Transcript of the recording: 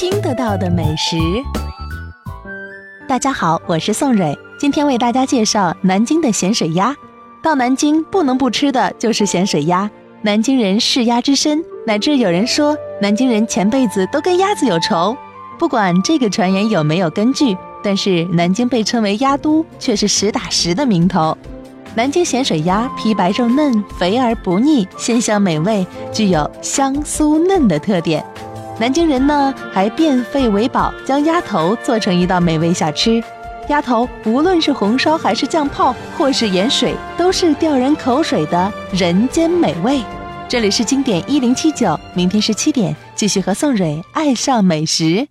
听得到的美食。大家好，我是宋蕊，今天为大家介绍南京的咸水鸭。到南京不能不吃的就是咸水鸭。南京人嗜鸭之深，乃至有人说南京人前辈子都跟鸭子有仇。不管这个传言有没有根据，但是南京被称为鸭都，却是实打实的名头。南京咸水鸭皮白肉嫩，肥而不腻，鲜香美味，具有香酥嫩的特点。南京人呢还变废为宝，将鸭头做成一道美味小吃。鸭头无论是红烧还是酱泡，或是盐水，都是吊人口水的人间美味。这里是经典一零七九，明天十七点继续和宋蕊爱上美食。